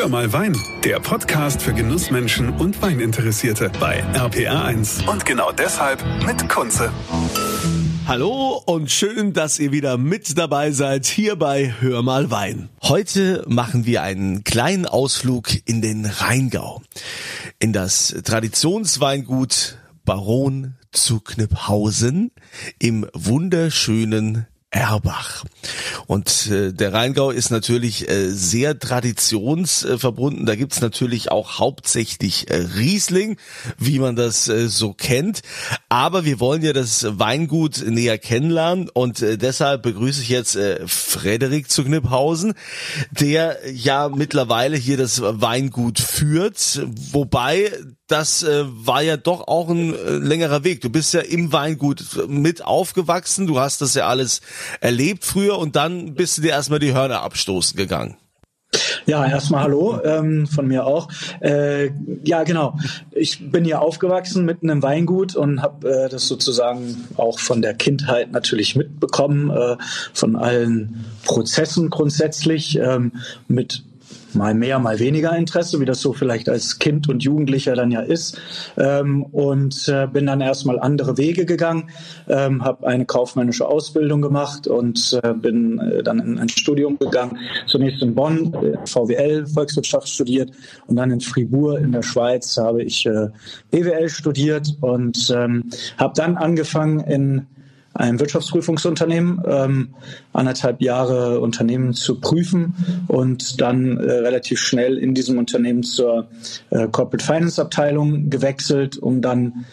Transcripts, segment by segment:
Hör mal Wein, der Podcast für Genussmenschen und Weininteressierte bei RPR1. Und genau deshalb mit Kunze. Hallo und schön, dass ihr wieder mit dabei seid hier bei Hör mal Wein. Heute machen wir einen kleinen Ausflug in den Rheingau. In das Traditionsweingut Baron zu Kniphausen im wunderschönen Erbach. Und äh, der Rheingau ist natürlich äh, sehr traditionsverbunden. Da gibt's natürlich auch hauptsächlich äh, Riesling, wie man das äh, so kennt. Aber wir wollen ja das Weingut näher kennenlernen und äh, deshalb begrüße ich jetzt äh, Frederik zu Kniphausen, der ja mittlerweile hier das Weingut führt, wobei das äh, war ja doch auch ein äh, längerer Weg. Du bist ja im Weingut mit aufgewachsen, du hast das ja alles erlebt früher und dann bist du dir erstmal die Hörner abstoßen gegangen. Ja, erstmal hallo ähm, von mir auch. Äh, ja, genau. Ich bin hier aufgewachsen mitten im Weingut und habe äh, das sozusagen auch von der Kindheit natürlich mitbekommen, äh, von allen Prozessen grundsätzlich, ähm, mit mal mehr, mal weniger Interesse, wie das so vielleicht als Kind und Jugendlicher dann ja ist. Ähm, und äh, bin dann erstmal andere Wege gegangen, ähm, habe eine kaufmännische Ausbildung gemacht und äh, bin äh, dann in ein Studium gegangen. Zunächst in Bonn, äh, VWL, Volkswirtschaft studiert und dann in Fribourg in der Schweiz habe ich äh, BWL studiert und ähm, habe dann angefangen in einem Wirtschaftsprüfungsunternehmen, ähm, anderthalb Jahre Unternehmen zu prüfen und dann äh, relativ schnell in diesem Unternehmen zur äh, Corporate Finance Abteilung gewechselt, um dann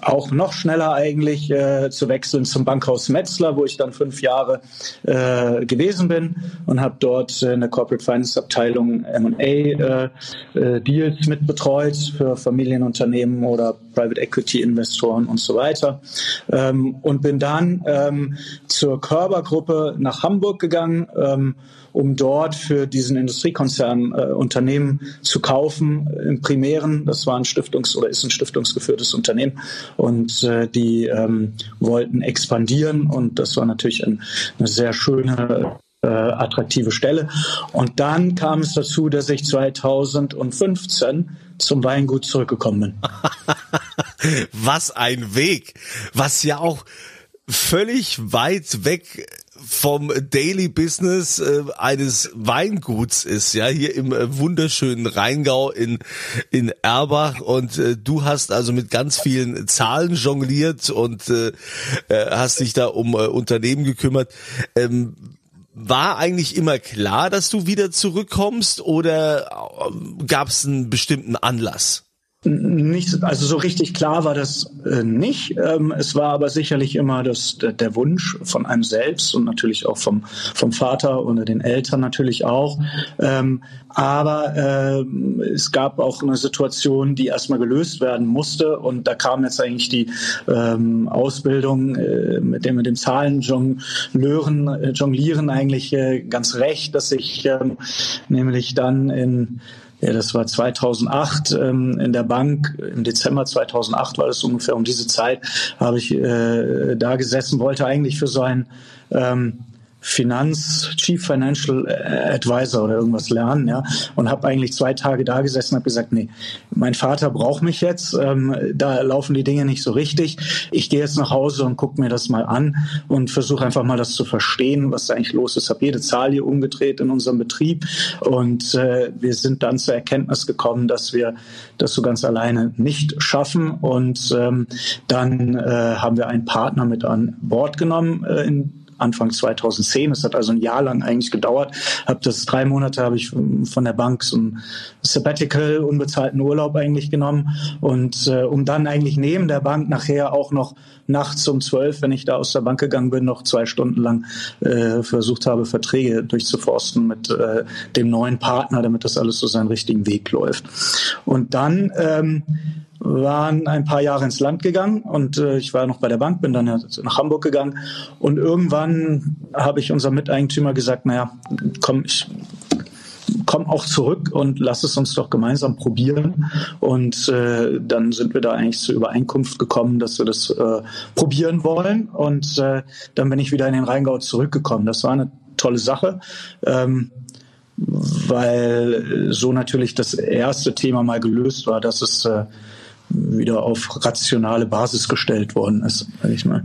auch noch schneller eigentlich äh, zu wechseln zum Bankhaus Metzler, wo ich dann fünf Jahre äh, gewesen bin und habe dort in der Corporate Finance Abteilung M&A äh, äh, Deals mitbetreut für Familienunternehmen oder Private Equity Investoren und so weiter. Ähm, und bin dann ähm, zur Körbergruppe nach Hamburg gegangen ähm, um dort für diesen Industriekonzern äh, Unternehmen zu kaufen im Primären. Das war ein Stiftungs- oder ist ein stiftungsgeführtes Unternehmen und äh, die ähm, wollten expandieren und das war natürlich ein, eine sehr schöne äh, attraktive Stelle. Und dann kam es dazu, dass ich 2015 zum Weingut zurückgekommen bin. was ein Weg, was ja auch völlig weit weg vom Daily Business äh, eines Weinguts ist, ja, hier im äh, wunderschönen Rheingau in, in Erbach und äh, du hast also mit ganz vielen Zahlen jongliert und äh, äh hast dich da um äh, Unternehmen gekümmert. Ähm, war eigentlich immer klar, dass du wieder zurückkommst oder äh, gab es einen bestimmten Anlass? Nicht, also so richtig klar war das äh, nicht. Ähm, es war aber sicherlich immer das, der, Wunsch von einem selbst und natürlich auch vom, vom Vater oder den Eltern natürlich auch. Ähm, aber äh, es gab auch eine Situation, die erstmal gelöst werden musste und da kam jetzt eigentlich die ähm, Ausbildung äh, mit dem mit dem Zahlen jonglieren, äh, jonglieren eigentlich ganz recht, dass ich nämlich dann in ja, das war 2008 ähm, in der Bank. Im Dezember 2008 war das ungefähr um diese Zeit, habe ich äh, da gesessen, wollte eigentlich für so ein ähm, Finanz, Chief Financial Advisor oder irgendwas lernen, ja, und habe eigentlich zwei Tage da gesessen und habe gesagt, nee, mein Vater braucht mich jetzt, ähm, da laufen die Dinge nicht so richtig. Ich gehe jetzt nach Hause und gucke mir das mal an und versuche einfach mal das zu verstehen, was da eigentlich los ist. Habe jede Zahl hier umgedreht in unserem Betrieb und äh, wir sind dann zur Erkenntnis gekommen, dass wir das so ganz alleine nicht schaffen und ähm, dann äh, haben wir einen Partner mit an Bord genommen äh, in Anfang 2010. Es hat also ein Jahr lang eigentlich gedauert. Hab das drei Monate habe ich von der Bank so ein Sabbatical, unbezahlten Urlaub eigentlich genommen und äh, um dann eigentlich neben der Bank nachher auch noch nachts um zwölf, wenn ich da aus der Bank gegangen bin, noch zwei Stunden lang äh, versucht habe, Verträge durchzuforsten mit äh, dem neuen Partner, damit das alles so seinen richtigen Weg läuft. Und dann ähm, waren ein paar Jahre ins Land gegangen und äh, ich war noch bei der Bank, bin dann nach Hamburg gegangen und irgendwann habe ich unserem Miteigentümer gesagt, naja, komm, ich komm auch zurück und lass es uns doch gemeinsam probieren. Und äh, dann sind wir da eigentlich zur Übereinkunft gekommen, dass wir das äh, probieren wollen. Und äh, dann bin ich wieder in den Rheingau zurückgekommen. Das war eine tolle Sache. Ähm, weil so natürlich das erste Thema mal gelöst war, dass es äh, wieder auf rationale Basis gestellt worden ist, sag ich mal.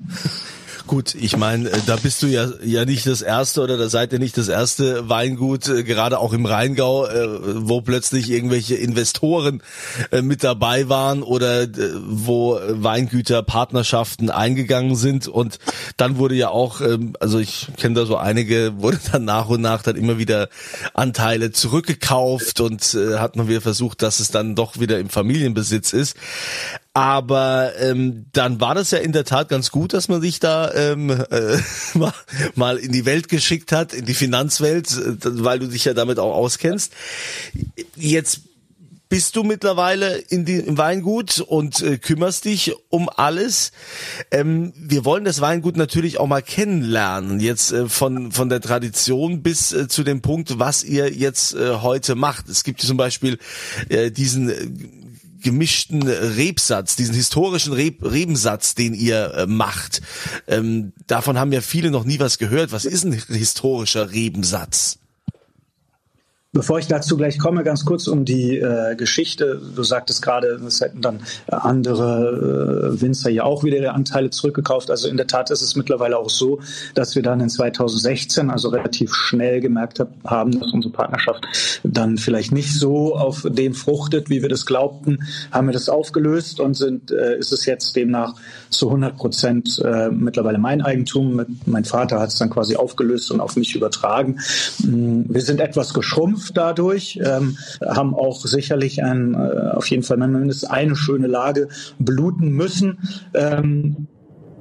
Gut, ich meine, äh, da bist du ja ja nicht das erste oder da seid ihr nicht das erste Weingut, äh, gerade auch im Rheingau, äh, wo plötzlich irgendwelche Investoren mit dabei waren oder wo Weingüter Partnerschaften eingegangen sind und dann wurde ja auch, ähm, also ich kenne da so einige, wurde dann nach und nach dann immer wieder Anteile zurückgekauft und hat man wieder versucht, dass es dann doch wieder im Familienbesitz ist. Aber ähm, dann war das ja in der Tat ganz gut, dass man sich da ähm, äh, mal in die Welt geschickt hat, in die Finanzwelt, äh, weil du dich ja damit auch auskennst. Jetzt bist du mittlerweile in die, im Weingut und äh, kümmerst dich um alles. Ähm, wir wollen das Weingut natürlich auch mal kennenlernen, jetzt äh, von, von der Tradition bis äh, zu dem Punkt, was ihr jetzt äh, heute macht. Es gibt zum Beispiel äh, diesen gemischten Rebsatz, diesen historischen Reb Rebensatz, den ihr äh, macht. Ähm, davon haben ja viele noch nie was gehört. Was ist ein historischer Rebensatz? Bevor ich dazu gleich komme, ganz kurz um die äh, Geschichte. Du sagtest gerade, es hätten dann andere äh, Winzer ja auch wieder ihre Anteile zurückgekauft. Also in der Tat ist es mittlerweile auch so, dass wir dann in 2016, also relativ schnell gemerkt hab, haben, dass unsere Partnerschaft dann vielleicht nicht so auf dem fruchtet, wie wir das glaubten, haben wir das aufgelöst und sind, äh, ist es jetzt demnach zu 100 Prozent äh, mittlerweile mein Eigentum. Mein Vater hat es dann quasi aufgelöst und auf mich übertragen. Mm, wir sind etwas geschrumpft dadurch, ähm, haben auch sicherlich ein, äh, auf jeden Fall mindestens eine schöne Lage bluten müssen. Ähm,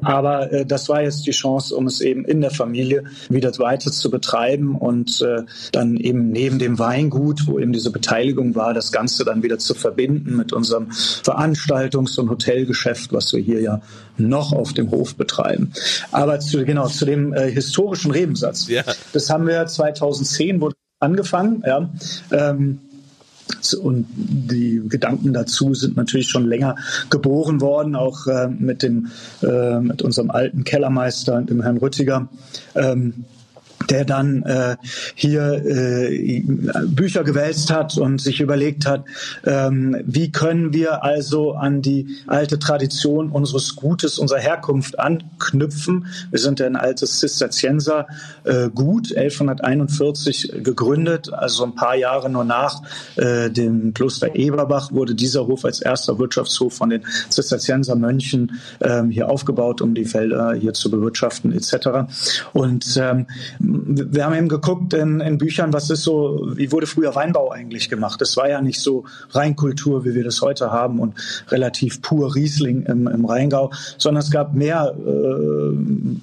aber äh, das war jetzt die Chance, um es eben in der Familie wieder weiter zu betreiben und äh, dann eben neben dem Weingut, wo eben diese Beteiligung war, das Ganze dann wieder zu verbinden mit unserem Veranstaltungs- und Hotelgeschäft, was wir hier ja noch auf dem Hof betreiben. Aber zu, genau, zu dem äh, historischen Rebensatz. Ja. Das haben wir 2010, wurde angefangen. Ja. Ähm, und die Gedanken dazu sind natürlich schon länger geboren worden, auch äh, mit dem äh, mit unserem alten Kellermeister, dem Herrn Rüttiger. Ähm, der dann äh, hier äh, Bücher gewälzt hat und sich überlegt hat, ähm, wie können wir also an die alte Tradition unseres Gutes, unserer Herkunft anknüpfen. Wir sind ein altes Zisterzienser äh, Gut, 1141 gegründet, also ein paar Jahre nur nach äh, dem Kloster Eberbach wurde dieser Hof als erster Wirtschaftshof von den Zisterzienser Mönchen ähm, hier aufgebaut, um die Felder hier zu bewirtschaften etc. Und ähm, wir haben eben geguckt in, in, Büchern, was ist so, wie wurde früher Weinbau eigentlich gemacht? Das war ja nicht so Reinkultur, wie wir das heute haben und relativ pur Riesling im, im Rheingau, sondern es gab mehr äh,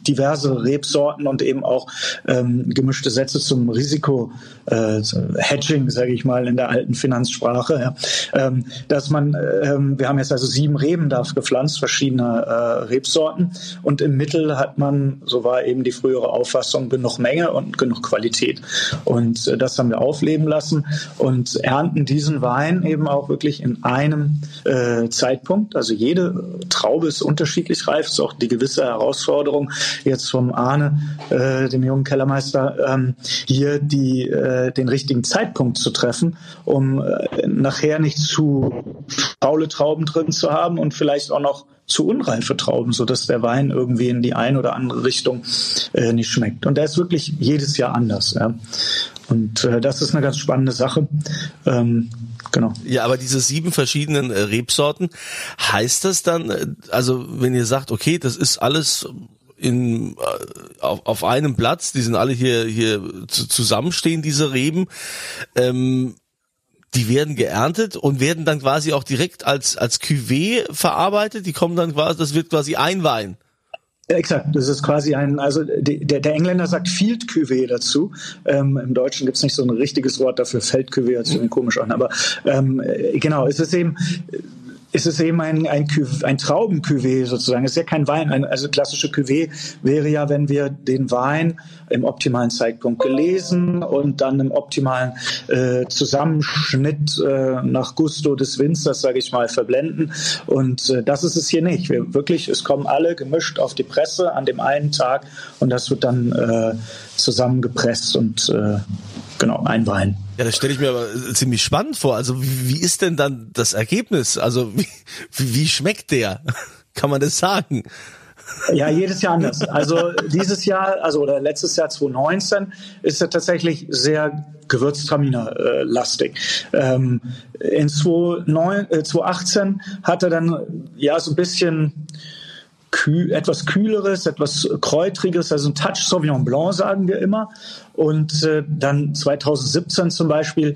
diverse Rebsorten und eben auch ähm, gemischte Sätze zum Risiko äh, sage ich mal in der alten Finanzsprache, ja. ähm, dass man, ähm, wir haben jetzt also sieben Reben da gepflanzt, verschiedene äh, Rebsorten und im Mittel hat man, so war eben die frühere Auffassung, genug Menge Menge und genug Qualität. Und äh, das haben wir aufleben lassen und ernten diesen Wein eben auch wirklich in einem äh, Zeitpunkt. Also jede Traube ist unterschiedlich reif. Ist auch die gewisse Herausforderung jetzt vom Arne, äh, dem jungen Kellermeister, ähm, hier die, äh, den richtigen Zeitpunkt zu treffen, um äh, nachher nicht zu faule Trauben drin zu haben und vielleicht auch noch zu unreife Trauben, so dass der Wein irgendwie in die eine oder andere Richtung äh, nicht schmeckt. Und der ist wirklich jedes Jahr anders. Ja. Und äh, das ist eine ganz spannende Sache. Ähm, genau. Ja, aber diese sieben verschiedenen äh, Rebsorten, heißt das dann, äh, also wenn ihr sagt, okay, das ist alles in, äh, auf, auf einem Platz, die sind alle hier, hier zu, zusammenstehen, diese Reben, ähm, die werden geerntet und werden dann quasi auch direkt als, als Cuvée verarbeitet. Die kommen dann quasi, das wird quasi ein Wein. Exakt, das ist quasi ein, also der, der Engländer sagt Field Cuvée dazu. Ähm, Im Deutschen gibt's nicht so ein richtiges Wort dafür, Feld Cuvée hört sich komisch an, aber ähm, genau, es ist eben ist es eben ein, ein, ein Trauben-Cuvée sozusagen. Es ist ja kein Wein. Ein, also klassische Cuvée wäre ja, wenn wir den Wein im optimalen Zeitpunkt gelesen und dann im optimalen äh, Zusammenschnitt äh, nach Gusto des Winzers, sage ich mal, verblenden. Und äh, das ist es hier nicht. Wir wirklich, es kommen alle gemischt auf die Presse an dem einen Tag und das wird dann äh, zusammengepresst und äh, genau, ein Wein. Ja, das stelle ich mir aber ziemlich spannend vor. Also wie, wie ist denn dann das Ergebnis? Also wie, wie schmeckt der? Kann man das sagen? Ja, jedes Jahr anders. Also dieses Jahr, also oder letztes Jahr 2019 ist er tatsächlich sehr Gewürztraminer-lastig. Ähm, in 2018 äh, hat er dann ja so ein bisschen kühl, etwas kühleres, etwas kräutriges, also ein Touch Sauvignon Blanc sagen wir immer. Und äh, dann 2017 zum Beispiel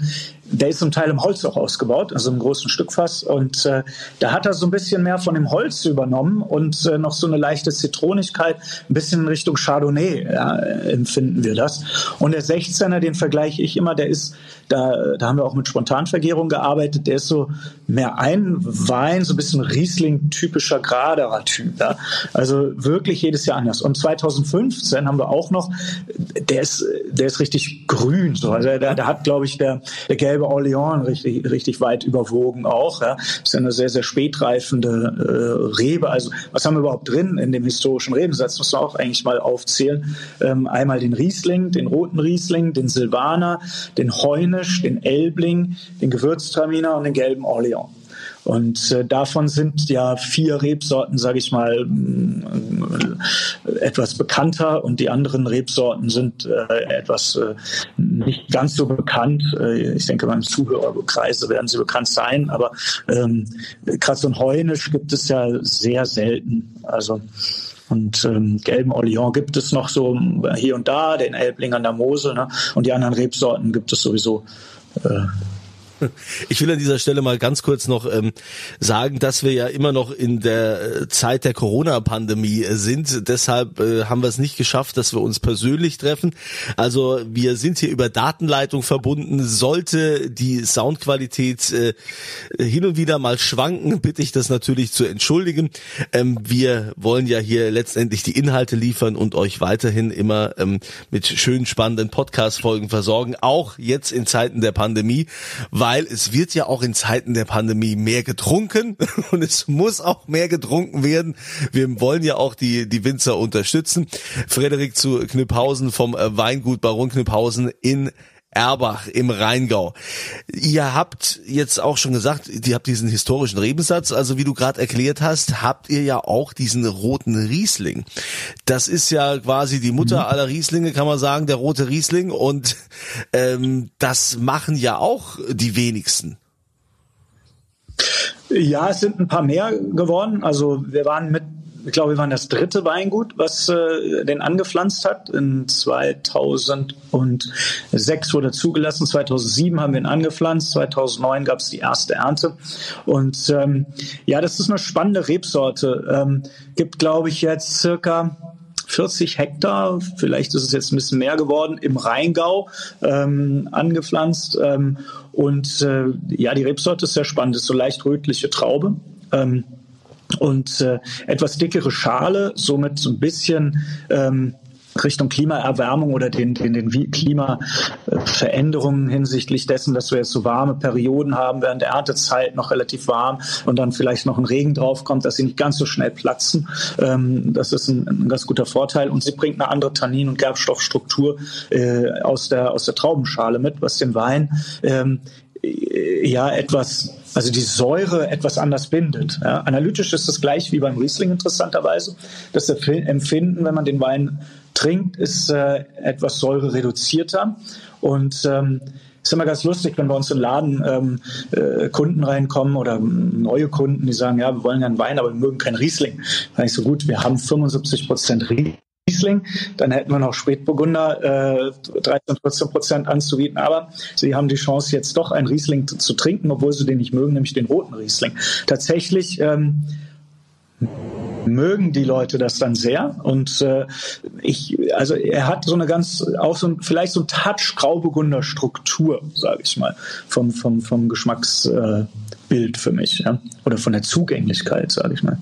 der ist zum Teil im Holz auch ausgebaut, also im großen Stückfass. Und äh, da hat er so ein bisschen mehr von dem Holz übernommen und äh, noch so eine leichte Zitronigkeit, ein bisschen in Richtung Chardonnay ja, empfinden wir das. Und der 16er, den vergleiche ich immer, der ist, da, da haben wir auch mit Spontanvergärung gearbeitet, der ist so mehr ein Wein, so ein bisschen Riesling-typischer, geraderer Typ. Ja. Also wirklich jedes Jahr anders. Und 2015 haben wir auch noch, der ist, der ist richtig grün. So. Also der, der hat, glaube ich, der, der gelbe gelbe Orleans richtig, richtig weit überwogen auch. Ja. Ist eine sehr, sehr spätreifende äh, Rebe. Also was haben wir überhaupt drin in dem historischen Rebensatz? Muss man auch eigentlich mal aufzählen. Ähm, einmal den Riesling, den roten Riesling, den Silvaner, den Heunisch, den Elbling, den Gewürztraminer und den gelben Orleans. Und äh, davon sind ja vier Rebsorten, sage ich mal, äh, etwas bekannter und die anderen Rebsorten sind äh, etwas äh, nicht ganz so bekannt. Äh, ich denke, beim Zuhörerkreise werden sie bekannt sein, aber ähm, Kratz und Heunisch gibt es ja sehr selten. Also und ähm, gelben Orleans gibt es noch so hier und da, den Elbling an der Mosel, ne? und die anderen Rebsorten gibt es sowieso ich will an dieser Stelle mal ganz kurz noch ähm, sagen, dass wir ja immer noch in der äh, Zeit der Corona-Pandemie äh, sind. Deshalb äh, haben wir es nicht geschafft, dass wir uns persönlich treffen. Also wir sind hier über Datenleitung verbunden. Sollte die Soundqualität äh, hin und wieder mal schwanken, bitte ich das natürlich zu entschuldigen. Ähm, wir wollen ja hier letztendlich die Inhalte liefern und euch weiterhin immer ähm, mit schönen, spannenden Podcast-Folgen versorgen, auch jetzt in Zeiten der Pandemie. Weil weil es wird ja auch in Zeiten der Pandemie mehr getrunken und es muss auch mehr getrunken werden. Wir wollen ja auch die, die Winzer unterstützen. Frederik zu Knüpphausen vom Weingut Baron Knüpphausen in Erbach im Rheingau. Ihr habt jetzt auch schon gesagt, ihr habt diesen historischen Rebensatz, also wie du gerade erklärt hast, habt ihr ja auch diesen roten Riesling. Das ist ja quasi die Mutter mhm. aller Rieslinge, kann man sagen, der rote Riesling und ähm, das machen ja auch die wenigsten. Ja, es sind ein paar mehr geworden. Also wir waren mit ich glaube, wir waren das dritte Weingut, was äh, den angepflanzt hat. In 2006 wurde zugelassen, 2007 haben wir ihn angepflanzt, 2009 gab es die erste Ernte. Und ähm, ja, das ist eine spannende Rebsorte. Ähm, gibt, glaube ich, jetzt circa 40 Hektar, vielleicht ist es jetzt ein bisschen mehr geworden, im Rheingau ähm, angepflanzt. Ähm, und äh, ja, die Rebsorte ist sehr spannend, ist so leicht rötliche Traube. Ähm, und äh, etwas dickere Schale, somit so ein bisschen ähm, Richtung Klimaerwärmung oder den, den, den Klimaveränderungen hinsichtlich dessen, dass wir jetzt so warme Perioden haben, während der Erntezeit noch relativ warm und dann vielleicht noch ein Regen draufkommt, dass sie nicht ganz so schnell platzen. Ähm, das ist ein, ein, ganz guter Vorteil und sie bringt eine andere Tannin- und Gerbstoffstruktur äh, aus, der, aus der Traubenschale mit, was den Wein ähm, ja etwas, also die Säure etwas anders bindet. Ja. Analytisch ist das gleich wie beim Riesling interessanterweise. Das Empfinden, wenn man den Wein trinkt, ist äh, etwas säurereduzierter und ähm, ist immer ganz lustig, wenn bei uns im Laden ähm, äh, Kunden reinkommen oder neue Kunden, die sagen, ja, wir wollen ja einen Wein, aber wir mögen keinen Riesling. Da ich so gut, wir haben 75 Prozent Riesling Riesling. Dann hätten wir noch Spätburgunder äh, 13, 14 Prozent anzubieten. Aber sie haben die Chance, jetzt doch einen Riesling zu, zu, trinken, obwohl sie den nicht mögen, nämlich den roten Riesling. Tatsächlich ähm, mögen die Leute das dann sehr. Und äh, ich, also er hat so eine ganz, auch so ein, vielleicht so ein Touch Grauburgunder Struktur, sage ich mal, vom, vom, vom Geschmacks. Äh, Bild für mich, ja? oder von der Zugänglichkeit, sage ich mal.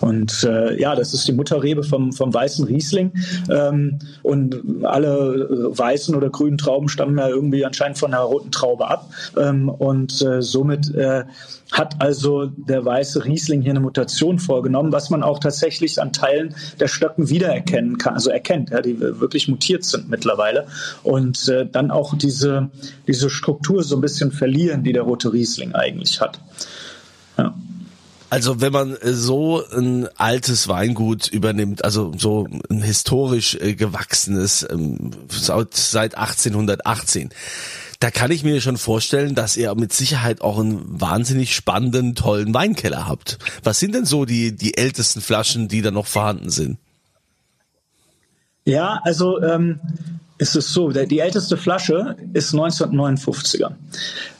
Und äh, ja, das ist die Mutterrebe vom, vom weißen Riesling. Ähm, und alle weißen oder grünen Trauben stammen ja irgendwie anscheinend von der roten Traube ab. Ähm, und äh, somit äh, hat also der weiße Riesling hier eine Mutation vorgenommen, was man auch tatsächlich an Teilen der Stöcken wiedererkennen kann, also erkennt, ja, die wirklich mutiert sind mittlerweile und äh, dann auch diese, diese Struktur so ein bisschen verlieren, die der rote Riesling eigentlich hat. Ja. Also wenn man äh, so ein altes Weingut übernimmt, also so ein historisch äh, gewachsenes ähm, seit 1818, da kann ich mir schon vorstellen, dass ihr mit Sicherheit auch einen wahnsinnig spannenden, tollen Weinkeller habt. Was sind denn so die, die ältesten Flaschen, die da noch vorhanden sind? Ja, also ähm, ist es so, die älteste Flasche ist 1959er.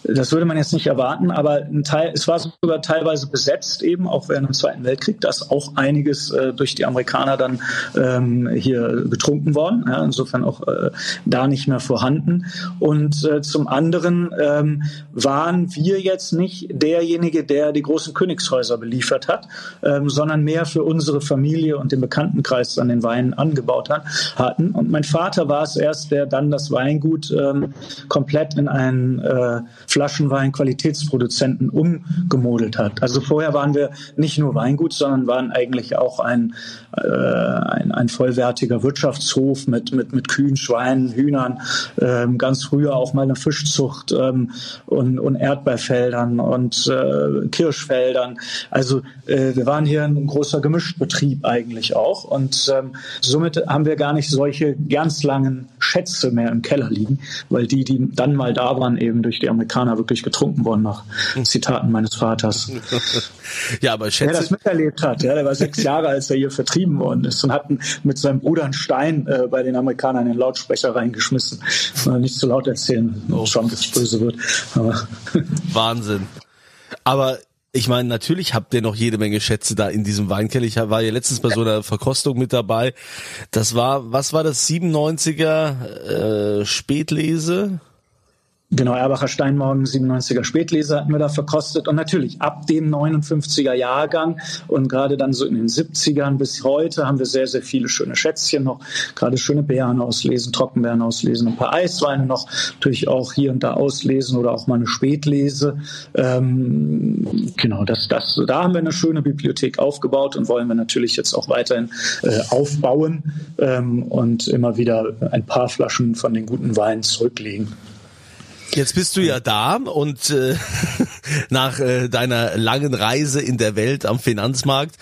Das würde man jetzt nicht erwarten, aber ein Teil, es war sogar teilweise besetzt eben, auch während dem Zweiten Weltkrieg. Da ist auch einiges äh, durch die Amerikaner dann ähm, hier getrunken worden. Ja, insofern auch äh, da nicht mehr vorhanden. Und äh, zum anderen ähm, waren wir jetzt nicht derjenige, der die großen Königshäuser beliefert hat, ähm, sondern mehr für unsere Familie und den Bekanntenkreis an den Weinen angebaut hat, hatten. Und mein Vater war es erst, der dann das Weingut ähm, komplett in einen äh, Flaschenwein-Qualitätsproduzenten umgemodelt hat. Also vorher waren wir nicht nur Weingut, sondern waren eigentlich auch ein, äh, ein, ein vollwertiger Wirtschaftshof mit, mit, mit Kühen, Schweinen, Hühnern, ähm, ganz früher auch mal eine Fischzucht ähm, und, und Erdbeerfeldern und äh, Kirschfeldern. Also äh, wir waren hier ein großer Gemischtbetrieb eigentlich auch und ähm, somit haben wir gar nicht solche ganz langen Schätze mehr im Keller liegen, weil die, die dann mal da waren, eben durch die Amerikaner wirklich getrunken worden, nach Zitaten meines Vaters. ja, aber schätze... Der das miterlebt hat, ja, der war sechs Jahre, als er hier vertrieben worden ist und hat mit seinem Bruder einen Stein äh, bei den Amerikanern in den Lautsprecher reingeschmissen. Äh, nicht zu laut erzählen, oh. schon, dass es böse wird. Aber Wahnsinn. Aber ich meine, natürlich habt ihr noch jede Menge Schätze da in diesem Weinkeller. Ich war ja letztens bei so einer Verkostung mit dabei. Das war, was war das, 97er äh, Spätlese? Genau, Erbacher Steinmorgen, 97er Spätlese hatten wir da verkostet. Und natürlich ab dem 59er Jahrgang und gerade dann so in den 70ern bis heute haben wir sehr, sehr viele schöne Schätzchen noch. Gerade schöne Beeren auslesen, Trockenbeeren auslesen, ein paar Eisweine noch natürlich auch hier und da auslesen oder auch mal eine Spätlese. Ähm, genau, das, das, da haben wir eine schöne Bibliothek aufgebaut und wollen wir natürlich jetzt auch weiterhin äh, aufbauen ähm, und immer wieder ein paar Flaschen von den guten Weinen zurücklegen. Jetzt bist du ja da und äh, nach äh, deiner langen Reise in der Welt am Finanzmarkt,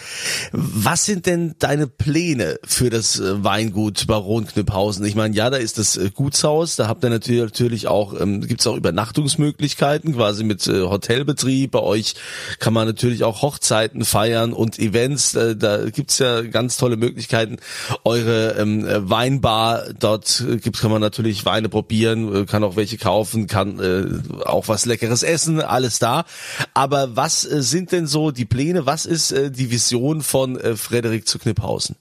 was sind denn deine Pläne für das äh, Weingut Baron Knüpphausen? Ich meine, ja, da ist das äh, Gutshaus, da habt ihr natürlich auch, ähm, gibt es auch Übernachtungsmöglichkeiten, quasi mit äh, Hotelbetrieb. Bei euch kann man natürlich auch Hochzeiten feiern und Events. Äh, da gibt's ja ganz tolle Möglichkeiten. Eure ähm, Weinbar, dort äh, gibt, kann man natürlich Weine probieren, kann auch welche kaufen, kann kann äh, auch was Leckeres essen, alles da. Aber was äh, sind denn so die Pläne? Was ist äh, die Vision von äh, Frederik zu Kniphausen?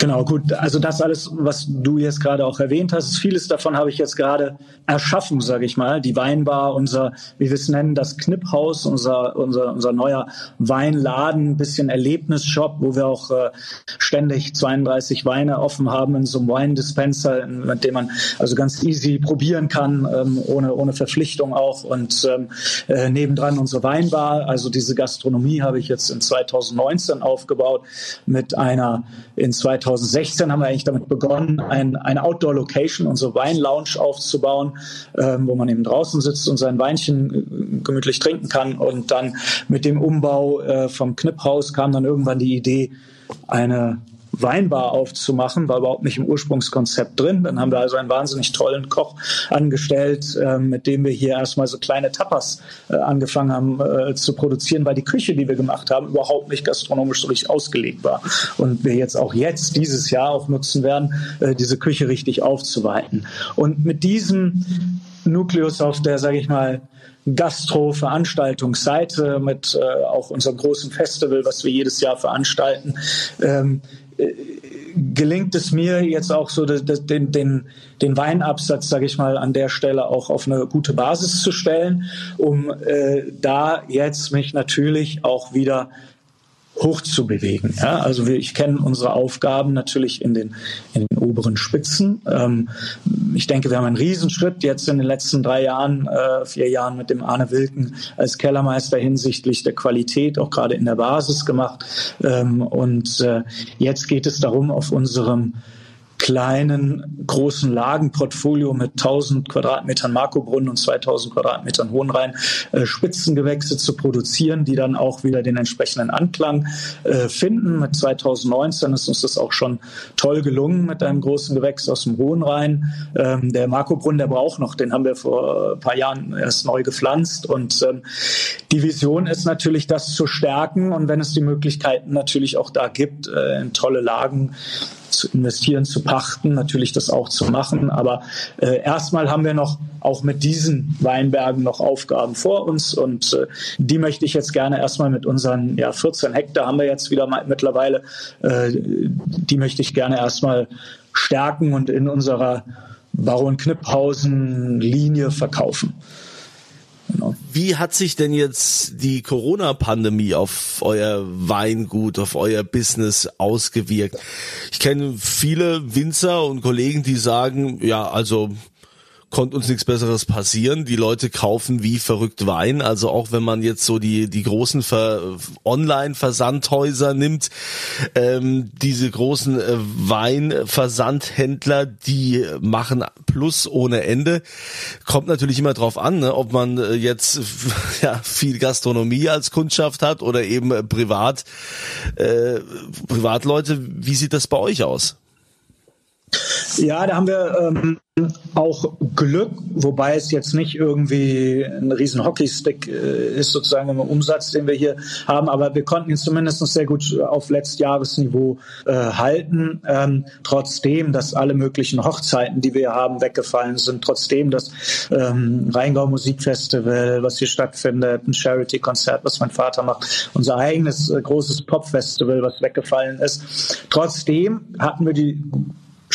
Genau, gut. Also das alles, was du jetzt gerade auch erwähnt hast, vieles davon habe ich jetzt gerade erschaffen, sage ich mal. Die Weinbar, unser, wie wir es nennen, das Knipphaus, unser, unser, unser neuer Weinladen, bisschen Erlebnisshop, wo wir auch äh, ständig 32 Weine offen haben in so einem Wine-Dispenser, mit dem man also ganz easy probieren kann, ähm, ohne, ohne Verpflichtung auch. Und ähm, äh, nebendran unsere Weinbar, also diese Gastronomie habe ich jetzt in 2019 aufgebaut mit einer in 2000 2016 haben wir eigentlich damit begonnen, ein, eine Outdoor-Location, unsere Wein-Lounge aufzubauen, ähm, wo man eben draußen sitzt und sein Weinchen äh, gemütlich trinken kann. Und dann mit dem Umbau äh, vom Knipphaus kam dann irgendwann die Idee, eine Weinbar aufzumachen, war überhaupt nicht im Ursprungskonzept drin. Dann haben wir also einen wahnsinnig tollen Koch angestellt, äh, mit dem wir hier erstmal so kleine Tapas äh, angefangen haben äh, zu produzieren, weil die Küche, die wir gemacht haben, überhaupt nicht gastronomisch so richtig ausgelegt war. Und wir jetzt auch jetzt dieses Jahr auch nutzen werden, äh, diese Küche richtig aufzuweiten. Und mit diesem Nukleus auf der, sage ich mal, Gastro-Veranstaltungsseite mit äh, auch unserem großen Festival, was wir jedes Jahr veranstalten, ähm, gelingt es mir jetzt auch so den, den, den Weinabsatz, sage ich mal, an der Stelle auch auf eine gute Basis zu stellen, um äh, da jetzt mich natürlich auch wieder hochzubewegen. Ja, also wir, ich kenne unsere Aufgaben natürlich in den, in den oberen Spitzen. Ähm, ich denke, wir haben einen Riesenschritt jetzt in den letzten drei Jahren, äh, vier Jahren mit dem Arne Wilken als Kellermeister hinsichtlich der Qualität, auch gerade in der Basis gemacht. Ähm, und äh, jetzt geht es darum, auf unserem kleinen, großen Lagenportfolio mit 1000 Quadratmetern Markobrunnen und 2000 Quadratmetern Hohenrhein äh, Spitzengewächse zu produzieren, die dann auch wieder den entsprechenden Anklang äh, finden. Mit 2019 ist uns das auch schon toll gelungen mit einem großen Gewächs aus dem Hohenrhein. Ähm, der Markobrunnen, der braucht noch, den haben wir vor ein paar Jahren erst neu gepflanzt und ähm, die Vision ist natürlich, das zu stärken und wenn es die Möglichkeiten natürlich auch da gibt, äh, in tolle Lagen zu investieren, zu pachten, natürlich das auch zu machen. Aber äh, erstmal haben wir noch auch mit diesen Weinbergen noch Aufgaben vor uns und äh, die möchte ich jetzt gerne erstmal mit unseren ja, 14 Hektar haben wir jetzt wieder mittlerweile, äh, die möchte ich gerne erstmal stärken und in unserer Baron Knipphausen Linie verkaufen. Genau. Wie hat sich denn jetzt die Corona-Pandemie auf euer Weingut, auf euer Business ausgewirkt? Ich kenne viele Winzer und Kollegen, die sagen, ja, also konnte uns nichts Besseres passieren. Die Leute kaufen wie verrückt Wein. Also auch wenn man jetzt so die, die großen Ver Online-Versandhäuser nimmt, ähm, diese großen äh, Weinversandhändler, die machen Plus ohne Ende. Kommt natürlich immer drauf an, ne, ob man äh, jetzt ja, viel Gastronomie als Kundschaft hat oder eben äh, privat, äh, Privatleute. Wie sieht das bei euch aus? Ja, da haben wir ähm, auch Glück, wobei es jetzt nicht irgendwie ein riesen Hockeystick äh, ist, sozusagen im Umsatz, den wir hier haben, aber wir konnten ihn zumindest sehr gut auf Letztjahresniveau äh, halten. Ähm, trotzdem, dass alle möglichen Hochzeiten, die wir haben, weggefallen sind, trotzdem das ähm, Rheingau Musikfestival, was hier stattfindet, ein Charity-Konzert, was mein Vater macht, unser eigenes äh, großes Pop-Festival, was weggefallen ist. Trotzdem hatten wir die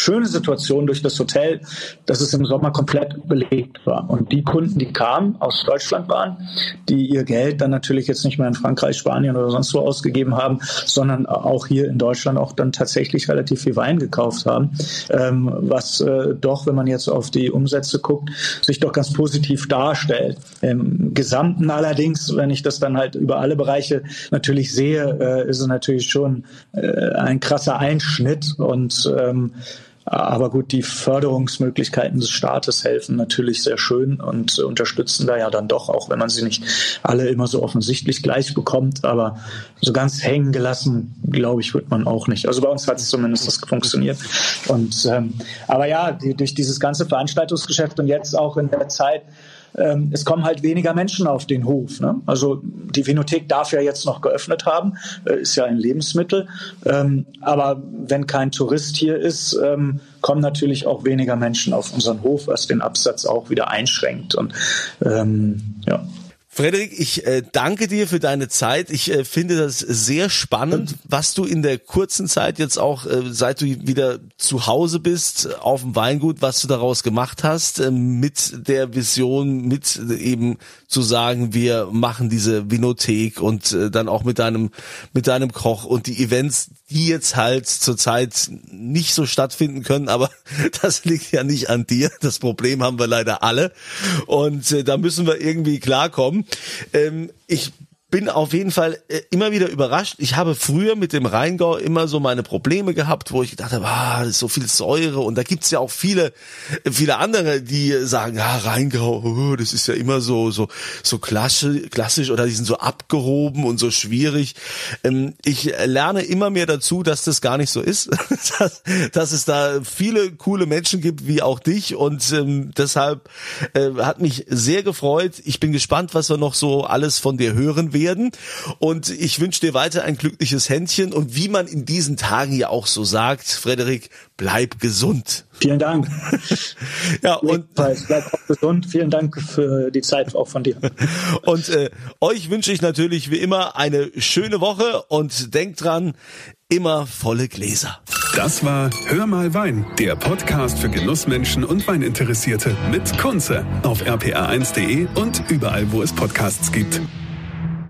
schöne Situation durch das Hotel, dass es im Sommer komplett belegt war. Und die Kunden, die kamen, aus Deutschland waren, die ihr Geld dann natürlich jetzt nicht mehr in Frankreich, Spanien oder sonst wo ausgegeben haben, sondern auch hier in Deutschland auch dann tatsächlich relativ viel Wein gekauft haben, ähm, was äh, doch, wenn man jetzt auf die Umsätze guckt, sich doch ganz positiv darstellt. Im Gesamten allerdings, wenn ich das dann halt über alle Bereiche natürlich sehe, äh, ist es natürlich schon äh, ein krasser Einschnitt und ähm, aber gut, die Förderungsmöglichkeiten des Staates helfen natürlich sehr schön und unterstützen da ja dann doch, auch wenn man sie nicht alle immer so offensichtlich gleich bekommt. Aber so ganz hängen gelassen, glaube ich, wird man auch nicht. Also bei uns hat es zumindest das funktioniert. Und ähm, aber ja, die, durch dieses ganze Veranstaltungsgeschäft und jetzt auch in der Zeit, ähm, es kommen halt weniger Menschen auf den Hof. Ne? Also die Vinothek darf ja jetzt noch geöffnet haben, äh, ist ja ein Lebensmittel. Ähm, aber wenn kein Tourist hier ist, ähm, kommen natürlich auch weniger Menschen auf unseren Hof, was den Absatz auch wieder einschränkt. Und ähm, ja. Frederik, ich äh, danke dir für deine Zeit. Ich äh, finde das sehr spannend, was du in der kurzen Zeit jetzt auch, äh, seit du wieder zu Hause bist, auf dem Weingut, was du daraus gemacht hast, äh, mit der Vision, mit äh, eben zu sagen, wir machen diese Vinothek und äh, dann auch mit deinem, mit deinem Koch und die Events, die jetzt halt zurzeit nicht so stattfinden können, aber das liegt ja nicht an dir. Das Problem haben wir leider alle und äh, da müssen wir irgendwie klarkommen. Ähm, ich bin auf jeden Fall äh, immer wieder überrascht. Ich habe früher mit dem Rheingau immer so meine Probleme gehabt, wo ich gedacht habe, ah, das ist so viel Säure und da gibt's ja auch viele, viele andere, die sagen, ja, Rheingau, oh, das ist ja immer so, so, so klassisch, klassisch oder die sind so abgehoben und so schwierig. Ähm, ich lerne immer mehr dazu, dass das gar nicht so ist, dass, dass es da viele coole Menschen gibt, wie auch dich und ähm, deshalb äh, hat mich sehr gefreut. Ich bin gespannt, was wir noch so alles von dir hören werden werden. Und ich wünsche dir weiter ein glückliches Händchen. Und wie man in diesen Tagen ja auch so sagt, Frederik, bleib gesund. Vielen Dank. ja, und bleib auch gesund. Vielen Dank für die Zeit auch von dir. Und äh, euch wünsche ich natürlich wie immer eine schöne Woche und denkt dran, immer volle Gläser. Das war Hör mal Wein, der Podcast für Genussmenschen und Weininteressierte mit Kunze auf rpa1.de und überall, wo es Podcasts gibt.